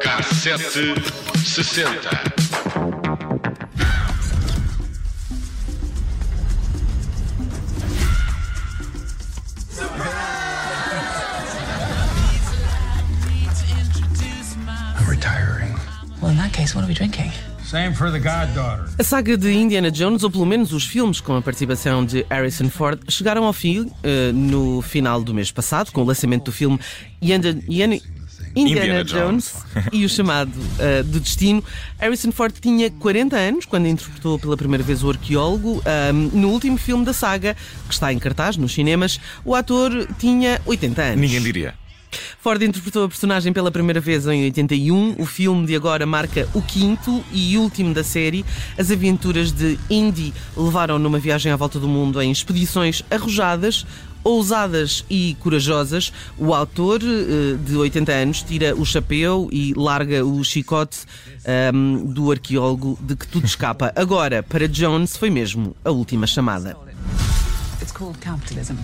Cassete sessenta. I'm retiring. Well, in that case, what are we drinking? Same for the goddaughter. A saga de Indiana Jones, ou pelo menos os filmes com a participação de Harrison Ford, chegaram ao fim eh, no final do mês passado, com o lançamento do filme Indiana, Indiana- Indiana Indiana Jones e o chamado eh, do Destino. Harrison Ford tinha 40 anos quando interpretou pela primeira vez o arqueólogo. Ahm, no último filme da saga, que está em cartaz nos cinemas, o ator tinha 80 anos. Ninguém diria. Ford interpretou a personagem pela primeira vez em 81. O filme de agora marca o quinto e último da série. As aventuras de Indy levaram numa viagem à volta do mundo em expedições arrojadas. Ousadas e corajosas, o autor eh, de 80 anos tira o chapéu e larga o chicote ahm, do arqueólogo de que tudo escapa. Agora, para Jones, foi mesmo a última chamada. It's called capitalism.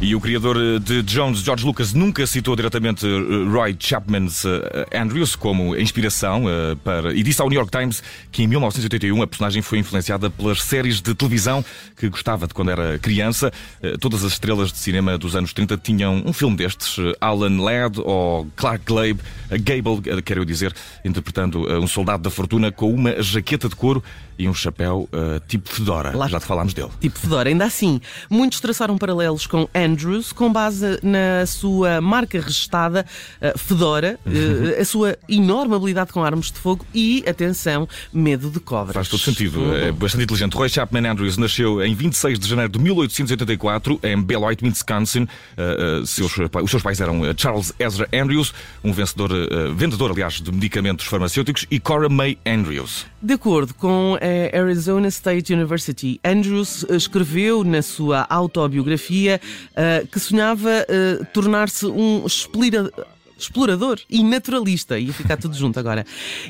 E o criador eh, de Jones, George Lucas, nunca citou diretamente eh, Roy Chapman's eh, Andrews como inspiração para. E disse ao New York Times que em 1981 a personagem foi influenciada pelas séries de televisão que gostava de quando era criança. Todas as estrelas de cinema dos anos 30 tinham um filme destes, Alan Ladd ou Clark Gable, Gable, quero dizer, interpretando um soldado da fortuna com uma jaqueta de couro e um chapéu tipo Fedora. Lá- Já te falámos dele. Tipo Fedora. Ainda assim, muitos traçaram paralelos com Andrews com base na sua marca registada eh, Fedora, eh, a sua enorme habilidade com armas de fogo e, atenção, medo de cobras. Faz todo sentido. É bastante inteligente. Roy Chapman Andrews nasceu em 26 de janeiro de 1884 em Beloit, Wisconsin. Uh, seus, os seus pais eram Charles Ezra Andrews, um vencedor, vendedor, aliás, de medicamentos farmacêuticos, e Cora May Andrews. De acordo com a Arizona State University, Andrews eh, escreveu na sua autobiografia eh, que sonhava eh, tornar-se um explorador e naturalista. Ia ficar tudo junto agora.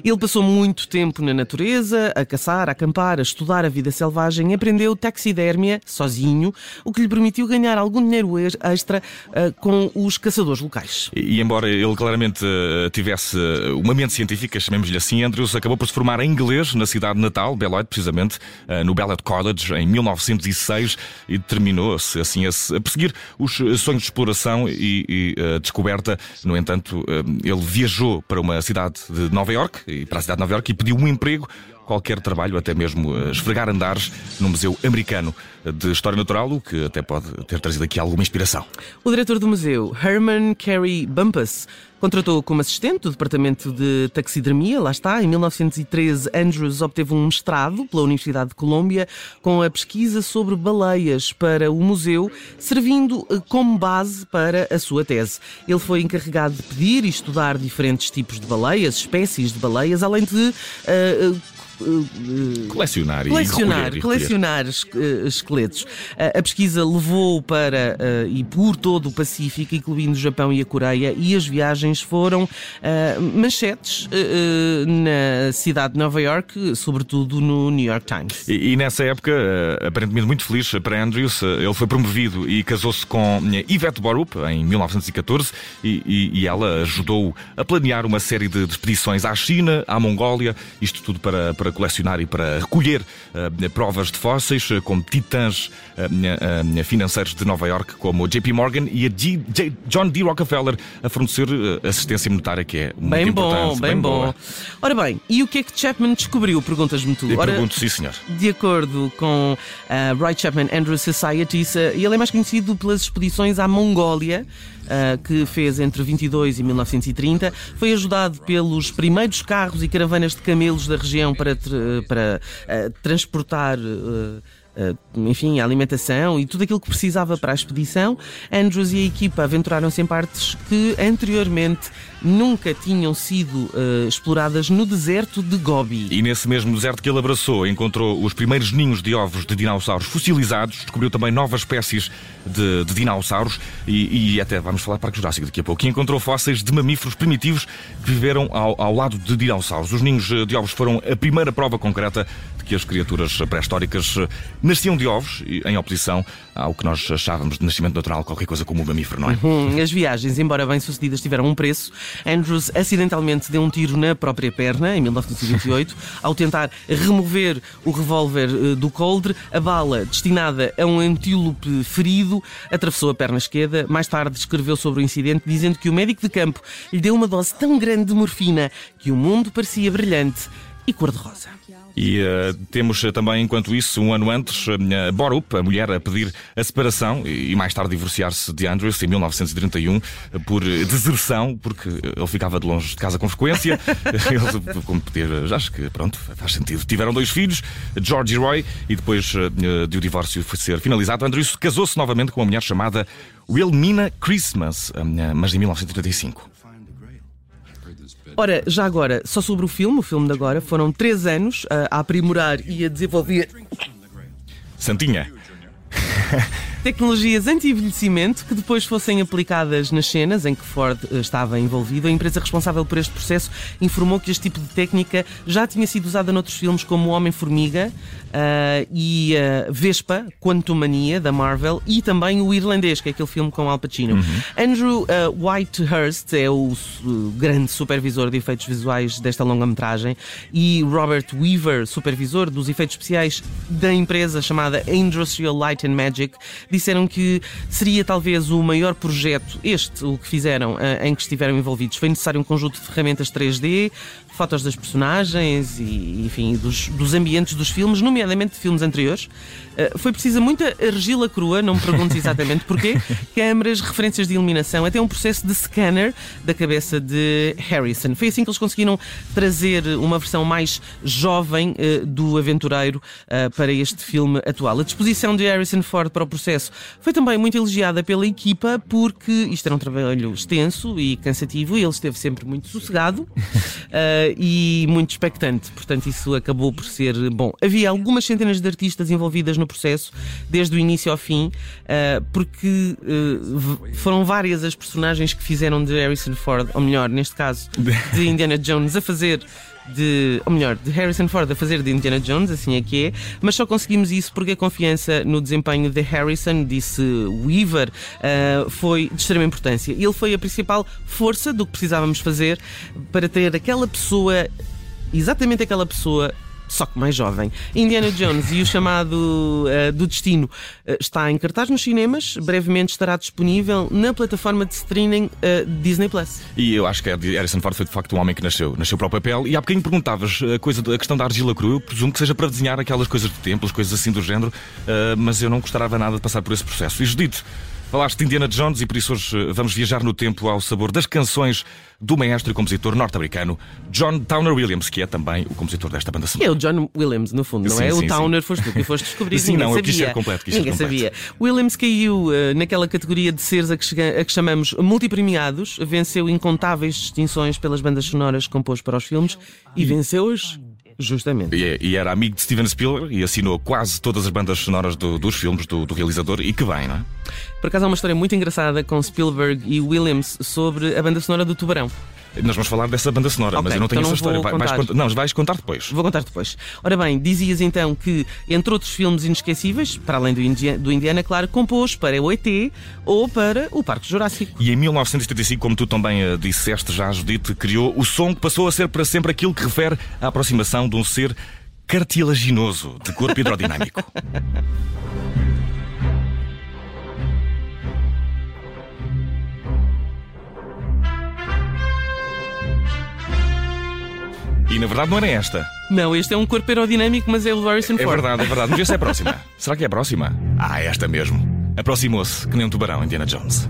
Ele passou muito tempo na natureza, a caçar, a acampar, a estudar a vida selvagem, aprendeu taxidermia sozinho, o que lhe permitiu ganhar algum dinheiro ex- extra eh, com os caçadores locais. E, e embora ele claramente uh, tivesse uh, uma mente científica, chamemos-lhe assim, Andrews acabou por se formar em inglês na cidade natal, Beloit, precisamente, uh, no Beloit College, em 1906, e terminou-se assim a, a perseguir os uh, sonhos de exploração e, e, uh, descoberta. No entanto, uh, ele viajou para uma cidade de Nova York, e para a cidade de Nova York, e pediu um emprego qualquer trabalho, até mesmo uh, esfregar andares no Museu Americano de História Natural, o que até pode ter trazido aqui alguma inspiração. O diretor do museu, Herman Carey Bumpus, contratou como assistente o departamento de taxidermia, lá está, em 1913 Andrews obteve um mestrado pela Universidade de Colômbia com a pesquisa sobre baleias para o museu, servindo eh, como base para a sua tese. Ele foi encarregado de pedir e estudar diferentes tipos de baleias, espécies de baleias, além de eh, eh, Colecionar, e colecionar, recolher, e recolher. colecionar eh, esqueletos. A, pesquisa levou para eh, e por todo o Pacífico, incluindo o Japão e a Coreia, e as viagens foram eh, manchetes na cidade de Nova York, sobretudo no New York Times. E, e nessa época, aparentemente muito feliz para Andrews, ele foi promovido e casou-se com Yvette Borup em 1914 e, e- e ela ajudou a planear uma série de, de expedições à China, à Mongólia, isto tudo para, para colecionar e para recolher eh, provas de fósseis, eh, como titãs eh, financeiros de Nova York, como o JP Morgan e a G- J- John D. Rockefeller, a fornecer assistência monetária que é muito Bem bom, importante. bem, bom. boa. Ora bem, e o que é que Chapman descobriu? Perguntas-me tu. Ora, pergunto, sim senhor. De acordo com a Roy Chapman Andrews Society, ele é mais conhecido pelas expedições à Mongólia. Ah, que fez entre 22 e 1930, foi ajudado pelos primeiros carros e caravanas de camelos da região para, para ah, transportar eh, enfim, a alimentação e tudo aquilo que precisava para a expedição. Andrews e a equipa aventuraram-se em partes que anteriormente nunca tinham sido uh, exploradas no deserto de Gobi. E nesse mesmo deserto que ele abraçou, encontrou os primeiros ninhos de ovos de dinossauros fossilizados, descobriu também novas espécies de, de dinossauros e, e, até vamos falar Parque Jurássico daqui a pouco. E encontrou fósseis de mamíferos primitivos que viveram ao, ao lado de dinossauros. Os ninhos de ovos foram a primeira prova concreta de que as criaturas pré-históricas eh, nasciam de ovos, em oposição ao que nós achávamos de nascimento natural, qualquer coisa como um mamífero, não é? Uhum. As viagens, embora bem-sucedidas, tiveram um preço. Andrews acidentalmente deu um tiro na própria perna, em 1928, ao tentar remover o revólver eh, do coldre. A bala, destinada a um antílope ferido, atravessou a perna esquerda. Mais tarde escreveu sobre o incidente, dizendo que o médico de campo lhe deu uma dose tão grande de morfina que o mundo parecia brilhante e cor-de-rosa. E uh, temos também, enquanto isso, um ano antes, uh, Borup, a mulher, a pedir a separação e, mais tarde divorciar-se de Andrews em 1931 por deserção, porque ele ficava de longe de casa com frequência. ele, como poder, acho que pronto, faz sentido. Tiveram dois filhos, George e Roy, e depois uh, de o divórcio ser finalizado, Andrews casou-se novamente com uma mulher chamada Wilmina Christmas, mas em 1935. Ora, já agora, só sobre o filme, o filme de agora, foram três anos a, a aprimorar e a desenvolver. Santinha. Tecnologias anti-envelhecimento que depois fossem aplicadas nas cenas em que Ford eh, estava envolvido. A empresa responsável por este processo informou que este tipo de técnica já tinha sido usada noutros filmes como O Homem-Formiga uh, e uh, Vespa, Quantumania, da Marvel, e também o Irlandês, que é aquele filme com Al Pacino. Uhum. Andrew uh, Whitehurst é o grande supervisor de efeitos visuais desta longa-metragem e Robert Weaver, supervisor dos efeitos especiais da empresa chamada Industrial Light and Magic, disseram que seria talvez o maior projeto, este, o que fizeram, em que estiveram envolvidos. Foi necessário um conjunto de ferramentas 3D, fotos das personagens e, enfim, dos, dos ambientes dos filmes, nomeadamente de filmes anteriores. Uh, foi precisa muita argila crua, não me perguntes exatamente porquê, câmaras, referências de iluminação, até um processo de scanner da cabeça de Harrison. Foi assim que eles conseguiram trazer uma versão mais jovem uh, do aventureiro uh, para este filme atual. A disposição de Harrison Ford para o processo foi também muito elogiada pela equipa, porque isto era um trabalho extenso e cansativo e ele esteve sempre muito sossegado. e muito expectante. Portanto, isso acabou por ser bom. Havia algumas centenas de artistas envolvidas no processo, desde o início ao fim, uh, porque uh, foram várias as personagens que fizeram de Harrison Ford, ou melhor, neste caso, de Indiana Jones, a fazer de, ou melhor, de Harrison Ford a fazer de Indiana Jones, assim é que é, mas só conseguimos isso porque a confiança no desempenho de Harrison, disse Weaver, uh, foi de extrema importância. Ele foi a principal força do que precisávamos fazer para ter aquela pessoa, exatamente aquela pessoa só que mais jovem. Indiana Jones e o chamado uh, do Destino uh, está em cartaz nos cinemas, brevemente estará disponível na plataforma de streaming uh, Disney Plus. E eu acho que Harrison Ford foi de facto um homem que nasceu, nasceu para o papel. E há bocadinho perguntavas a, coisa, a questão da argila crua, eu presumo que seja para desenhar aquelas coisas de templos, coisas assim do género, mas eu não gostava nada de passar por esse processo. E Judito, Falaste de Indiana Jones e por isso hoje eh, vamos viajar no tempo ao sabor das canções do maestro e compositor norte-americano John Towner Williams, que é também o compositor desta banda sonora. É o John Williams, no fundo, não sim, é? Sim, o Towner foste tu que foste descobrir. sim, não, sabia. eu quis ser completo. Quis Ninguém completo. sabia. Williams caiu uh, naquela categoria de seres a que, chega, a que chamamos multipremiados, venceu incontáveis distinções pelas bandas sonoras que compôs para os filmes e venceu-as Justamente. E, e, era amigo de Steven Spielberg e assinou quase todas as bandas sonoras do, dos filmes do, do, realizador e que bem, não é? Por acaso há uma história muito engraçada com Spielberg e Williams sobre a banda sonora do Tubarão. Nós vamos falar dessa banda sonora, okay, mas eu não tenho então essa história. Vai, vais contar, não, vais contar depois. Vou contar depois. Ora bem, dizias então que, entre outros filmes inesquecíveis, para além do Indiana, do Indiana claro, compôs para o ET ou para o Parque Jurássico. E em 1975, como tu também uh, disseste, já Judite, criou o som que passou a ser para sempre aquilo que refere à aproximação de um ser cartilaginoso, de corpo hidrodinâmico. E na verdade não era esta. Não, este é um corpo aerodinâmico, mas é o Harrison É Ford. verdade, é verdade. Vamos ver se é a próxima. Será que é a próxima? Ah, é esta mesmo. Aproximou-se, que nem um tubarão, Indiana Jones.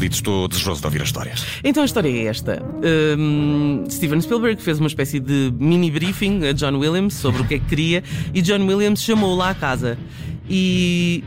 Judite, estou desejoso de ouvir as histórias. Então a história é esta. Um, Steven Spielberg fez uma espécie de mini briefing a John Williams sobre o que é que queria e John Williams chamou-o lá à casa e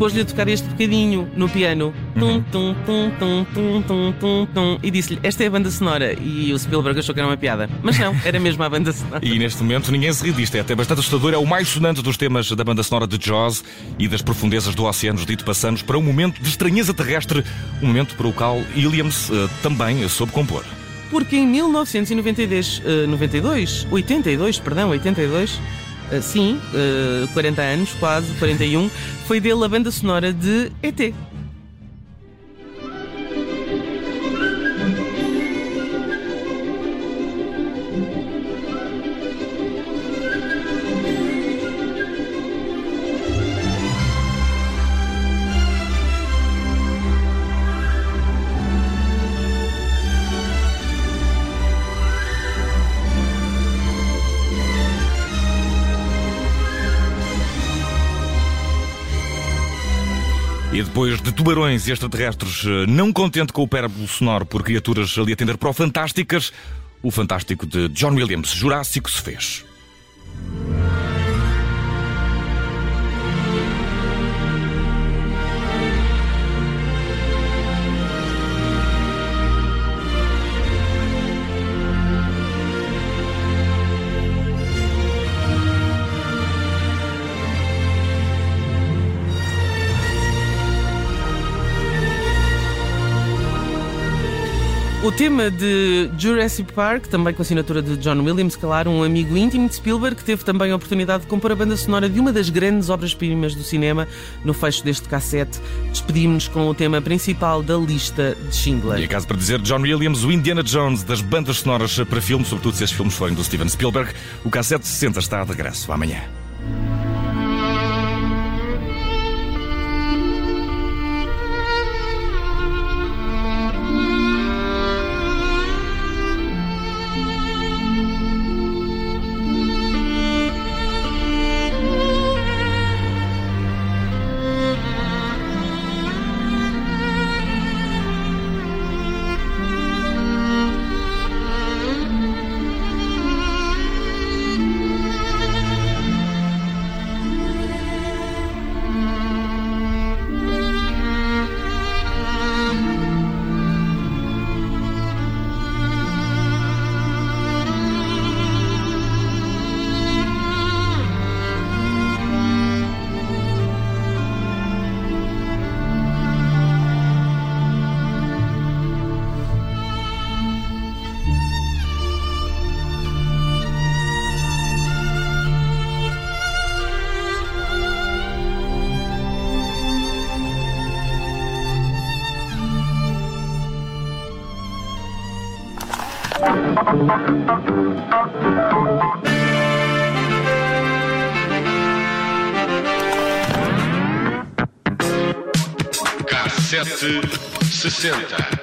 pôs-lhe a tocar este bocadinho no piano. Tum, tum, tum, tum, tum, tum, tum, tum, e disse-lhe: Esta é a banda sonora. E o Spielberg achou que era uma piada. Mas não, era mesmo a banda sonora. E neste momento ninguém se ri disto, é até bastante assustador. É o mais sonante dos temas da banda sonora de Jaws e das profundezas do oceano. Dito passamos para um momento de estranheza terrestre, um momento para o qual Williams uh, também soube compor. Porque em 1992, uh, 92, 82, perdão, 82, Uh, sim, uh, 40 anos, quase, 41, foi dele a banda sonora de ET. E depois de tubarões e extraterrestres, eh, não contente com o pérobo sonoro por criaturas ali atender para o Fantásticas, o Fantástico de John Williams, Jurássico, se fez. Tema de Jurassic Park, também com a assinatura de John Williams, claro, um amigo íntimo de Spielberg, que teve também a oportunidade de compor a banda sonora de uma das grandes obras-primas do cinema. No fecho deste cassete, despedimos-nos com o tema principal da lista de Schindler. E acaso para dizer, John Williams, o Indiana Jones das bandas sonoras para filmes, sobretudo se esses filmes forem do Steven Spielberg, o cassete 60 está de regresso amanhã. Cassete sessenta.